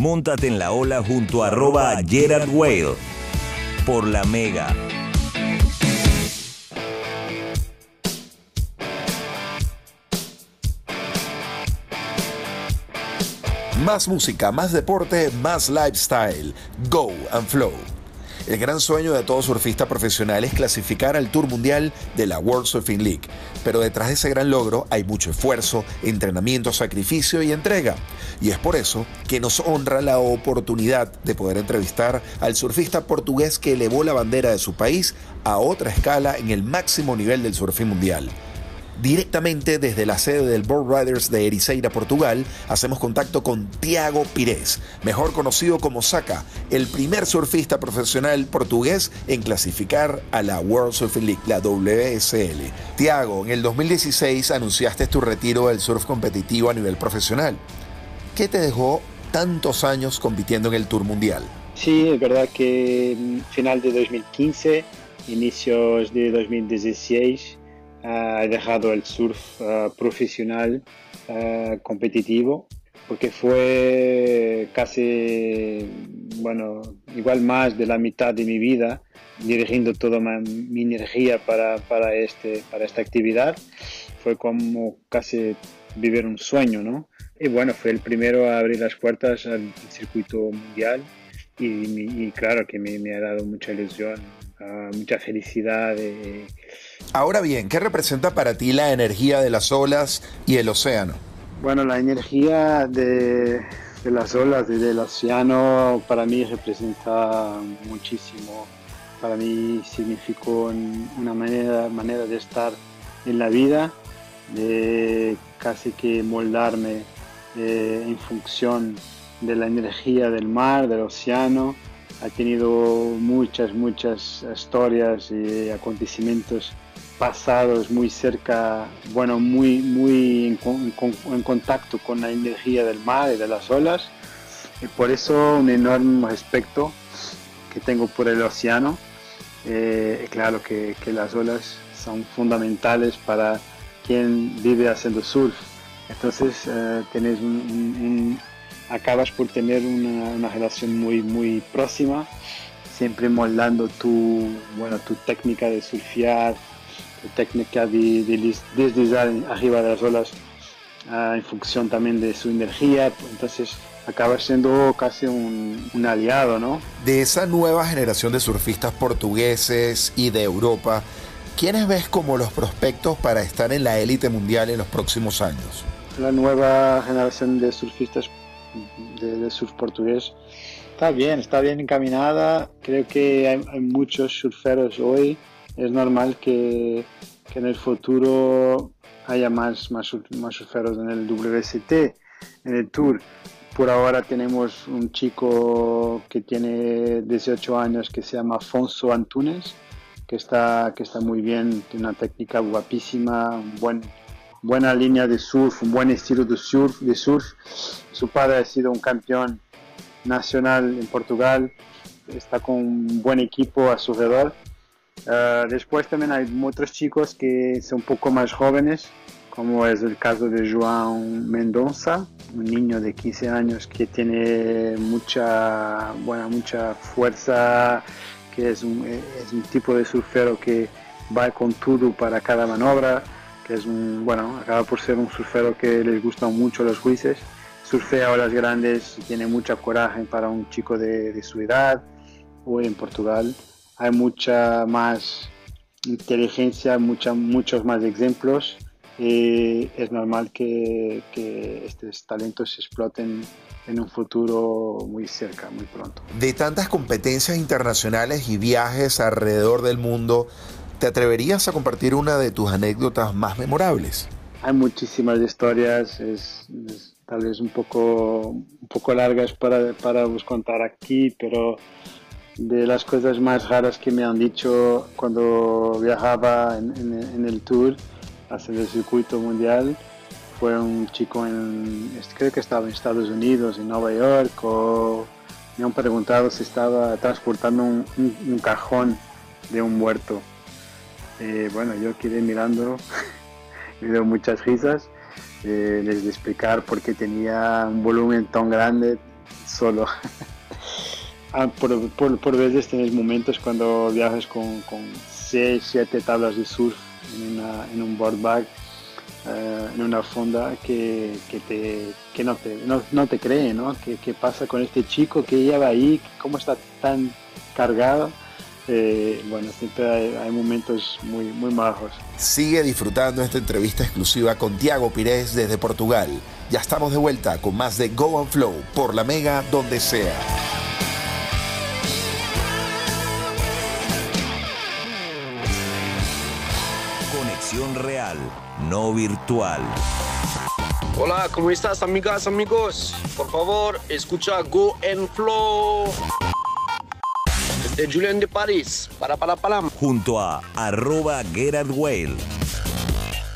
Móntate en la ola junto a arroba Gerard Whale por la Mega. Más música, más deporte, más lifestyle. Go and Flow. El gran sueño de todo surfista profesional es clasificar al Tour Mundial de la World Surfing League. Pero detrás de ese gran logro hay mucho esfuerzo, entrenamiento, sacrificio y entrega. Y es por eso que nos honra la oportunidad de poder entrevistar al surfista portugués que elevó la bandera de su país a otra escala en el máximo nivel del surfing mundial. Directamente desde la sede del Board Riders de Ericeira, Portugal, hacemos contacto con Tiago Pires, mejor conocido como Saka, el primer surfista profesional portugués en clasificar a la World Surfing League, la WSL. Tiago, en el 2016 anunciaste tu retiro del surf competitivo a nivel profesional. ¿Qué te dejó tantos años compitiendo en el Tour Mundial? Sí, es verdad que mm, final de 2015, inicios de 2016 he dejado el surf eh, profesional eh, competitivo porque fue casi, bueno, igual más de la mitad de mi vida dirigiendo toda mi energía para, para, este, para esta actividad. Fue como casi vivir un sueño, ¿no? Y bueno, fue el primero a abrir las puertas al circuito mundial y, claro que me, me, ha dado mucha ilusión, uh, mucha felicidad. Eh, Ahora bien, ¿qué representa para ti la energía de las olas y el océano? Bueno, la energía de, las olas y del océano para mí representa muchísimo. Para mí significó una manera, manera de estar en la vida, de casi que moldarme eh, en función de la energía del mar, del océano. Ha tenido muchas, muchas historias y acontecimientos pasados muy cerca, bueno, muy, muy en, contacto con la energía del mar y de las olas. Y por eso un enorme respeto que tengo por el océano. Eh, claro que, que, las olas son fundamentales para quien vive haciendo surf. Entonces eh, un, acabas por tener una, una, relación muy, muy próxima, siempre moldando tu, bueno, tu técnica de surfear, técnica de, de deslizar arriba de las olas uh, en función también de su energía, entonces acaba siendo casi un, un, aliado, ¿no? De esa nueva generación de surfistas portugueses y de Europa, ¿quiénes ves como los prospectos para estar en la élite mundial en los próximos años? La nueva generación de surfistas de, de surf portugués está bien, está bien encaminada. Creo que hay, hay muchos surferos hoy es normal que, que, en el futuro haya más, más, más surferos en el WST, en el Tour. Por ahora tenemos un chico que tiene 18 años que se llama Afonso Antunes, que está, que está muy bien, tiene una técnica guapísima, un buen, buena línea de surf, un buen estilo de surf, de surf. Su padre ha sido un campeón nacional en Portugal, está con un buen equipo a su alrededor Ah, después también hay otros chicos que son un poco más jóvenes, como es el caso de João Mendonça, un niño de 15 años que tiene mucha, buena, mucha fuerza, que es un, es un tipo de surfero que va con todo para cada maniobra, que es bueno, acaba por ser un surfero que les gustan mucho los jueces, surfea olas grandes y tiene mucha coraje para un chico de su edad, hoy en Portugal hay mucha más inteligencia, mucha, muchos más ejemplos y es normal que, que estos talentos se exploten en un futuro muy cerca, muy pronto. De tantas competencias internacionales y viajes alrededor del mundo, ¿te atreverías a compartir una de tus anécdotas más memorables? Hay muchísimas historias, es, es tal vez un poco, un poco largas para, para vos contar aquí, pero de las cosas más raras que me han dicho cuando viajaba en, el tour hacia el circuito mundial fue un chico en, creo que estaba en Estados Unidos, en Nueva York, o me han preguntado si estaba transportando un, cajón de un muerto. Eh, bueno, yo quedé mirando, me dio muchas risas, eh, les de explicar por qué tenía un volumen tan grande solo. Ah, por, veces tienes momentos cuando viajas con, con 6, 7 tablas de surf en, un board bag, eh, en una fonda, que, te, que no, te, no, te cree, ¿no? ¿Qué, pasa con este chico que lleva ahí? ¿Cómo está tan cargado? Eh, bueno, siempre hay, momentos muy, muy majos. Sigue disfrutando esta entrevista exclusiva con Tiago Pires desde Portugal. Ya estamos de vuelta con más de Go and Flow por la Mega donde sea. Real, no virtual. Hola, ¿cómo estás amigas, amigos? Por favor, escucha Go and Flow de Julian de París, para para para. Junto a arroba Gerard Whale.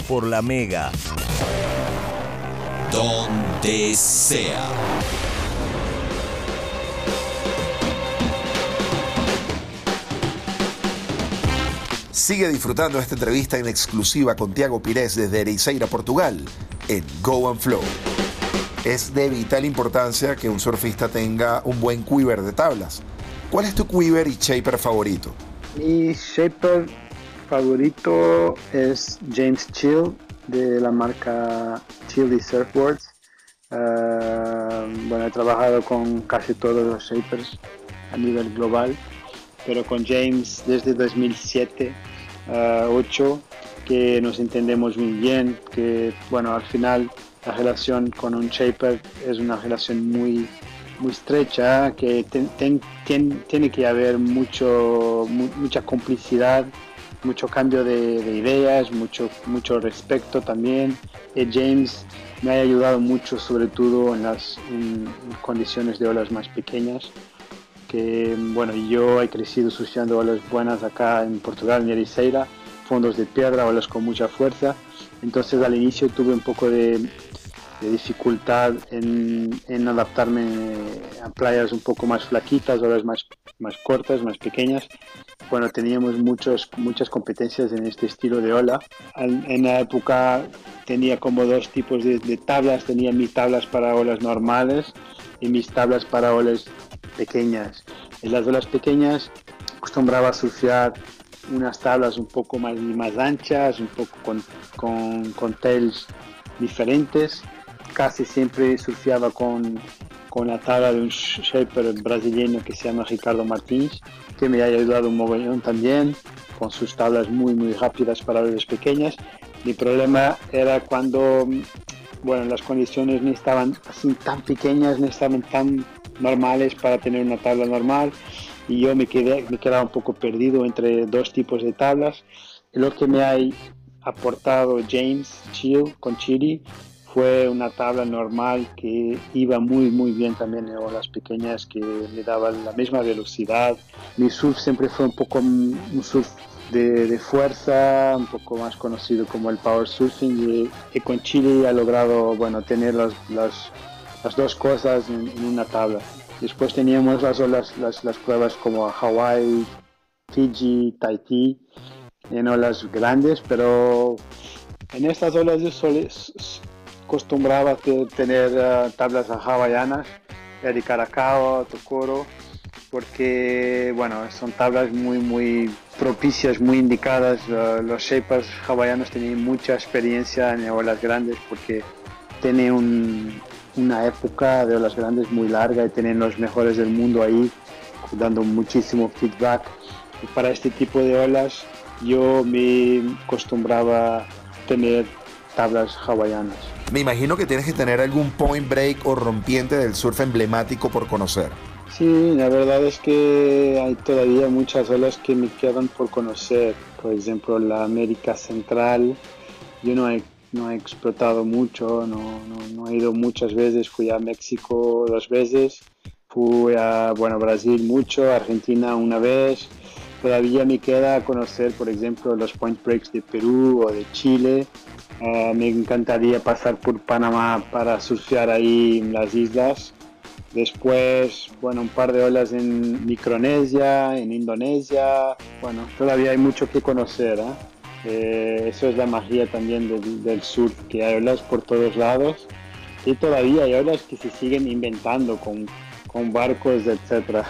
Por la Mega. Donde sea. Sigue disfrutando esta entrevista en exclusiva con Tiago Pires desde Ericeira, Portugal, en Go and Flow. Es de vital importancia que un surfista tenga un buen quiver de tablas ¿Cuál es tu quiver y shaper favorito? Mi shaper favorito es James Chill de la marca Chilly Surfboards. Ah, bueno, he trabajado con casi todos los shapers a nivel global, pero con James desde 2007, 8, ah, que nos entendemos muy bien, que bueno, al final la relación con un shaper es una relación muy muy estrecha, que tiene que haber mucho, mucha complicidad, mucho cambio de, ideas, mucho, mucho respeto también. Eh, James me ha ayudado mucho, sobre todo en las condiciones de olas más pequeñas. Que bueno, yo he crecido surfeando olas buenas acá en Portugal, en Ericeira, fondos de piedra, olas con mucha fuerza. Entonces al inicio tuve un poco de, de dificultad en, en, adaptarme a playas un poco más flaquitas, olas más, más cortas, más pequeñas. Bueno, teníamos muchos, muchas competencias en este estilo de ola. En la época tenía como dos tipos de, de tablas, tenía mis tablas para olas normales y mis tablas para olas pequeñas. En las olas pequeñas acostumbraba a surfear unas tablas un poco más, más anchas, un poco con, con, con tails diferentes casi siempre surfeaba con, con la tabla de un shaper brasileño que se llama Ricardo Martins, que me ha ayudado un mogollón también, con sus tablas muy, muy rápidas para olas pequeñas. Mi problema era cuando, bueno, las condiciones no estaban así tan pequeñas, no estaban tan normales para tener una tabla normal y yo me, quedé, me quedaba un poco perdido entre dos tipos de tablas. Lo que me ha aportado James Chill con Chiri fue una tabla normal que iba muy muy bien también en olas pequeñas que me daban la misma velocidad. Mi surf siempre fue un poco un surf de, fuerza, un poco más conocido como el power surfing y, con Chile ha logrado bueno, tener las, las, las dos cosas en, una tabla. Después teníamos las las, las pruebas como Hawaii, Fiji, Tahiti, en olas grandes, pero en estas olas de sol acostumbraba a tener uh, tablas hawaianas, de Caracao, Tocoro, porque bueno, son tablas muy muy propicias, muy indicadas. Uh, los shapers hawaianos tienen mucha experiencia en olas grandes porque tienen una época de olas grandes muy larga y tienen los mejores del mundo ahí dando muchísimo feedback. Y para este tipo de olas yo me acostumbraba a tener tablas hawaianas. Me imagino que tienes que tener algún point break o rompiente del surf emblemático por conocer. Sí, la verdad es que hay todavía muchas olas que me quedan por conocer. Por ejemplo, la América Central. Yo no he, no he explotado mucho, no, no, he ido muchas veces. Fui a México dos veces, fui a bueno, Brasil mucho, Argentina una vez. Todavía me queda conocer, por ejemplo, los point breaks de Perú o de Chile eh, me encantaría pasar por Panamá para surfear ahí las islas. Después, bueno, un par de olas en Micronesia, en Indonesia. Bueno, todavía hay mucho que conocer. ¿eh? Eh, eso es la magia también del, surf, que hay olas por todos lados. y todavía hay olas que se siguen inventando con, con barcos, etc.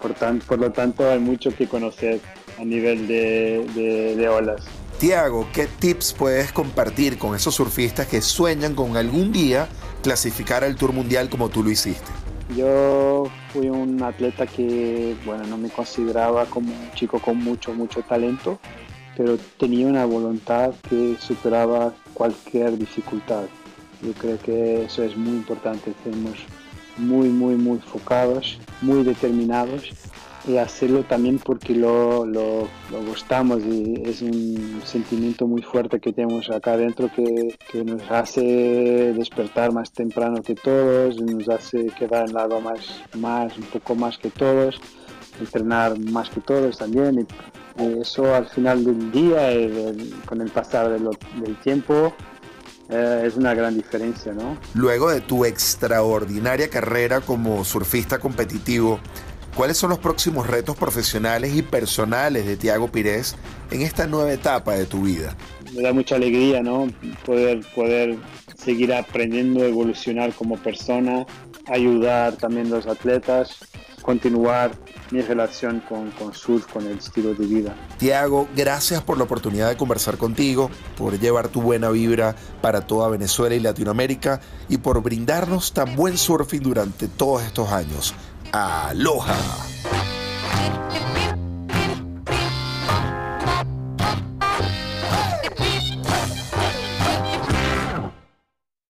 Por, por lo tanto, hay mucho que conocer a nivel de, de, de olas. Tiago, ¿qué tips puedes compartir con esos surfistas que sueñan con algún día clasificar al Tour Mundial como tú lo hiciste? Yo fui un atleta que, bueno, no me consideraba como un chico con mucho, mucho talento, pero tenía una voluntad que superaba cualquier dificultad. Yo creo que eso es muy importante, Estamos muy, muy, muy enfocados, muy determinados y hacerlo también porque lo, lo, lo, gustamos y es un sentimiento muy fuerte que tenemos acá adentro que, que, nos hace despertar más temprano que todos, nos hace quedar en lado más, más, un poco más que todos, entrenar más que todos también y, eso al final del día, y con el pasar de lo, del tiempo, eh, es una gran diferencia, ¿no? Luego de tu extraordinaria carrera como surfista competitivo, ¿Cuáles son los próximos retos profesionales y personales de Tiago Pires en esta nueva etapa de tu vida? Me da mucha alegría, ¿no? Poder, poder seguir aprendiendo, evolucionar como persona, ayudar también a los atletas, continuar mi relación con, con surf, con el estilo de vida. Tiago, gracias por la oportunidad de conversar contigo, por llevar tu buena vibra para toda Venezuela y Latinoamérica y por brindarnos tan buen surfing durante todos estos años. Aloha.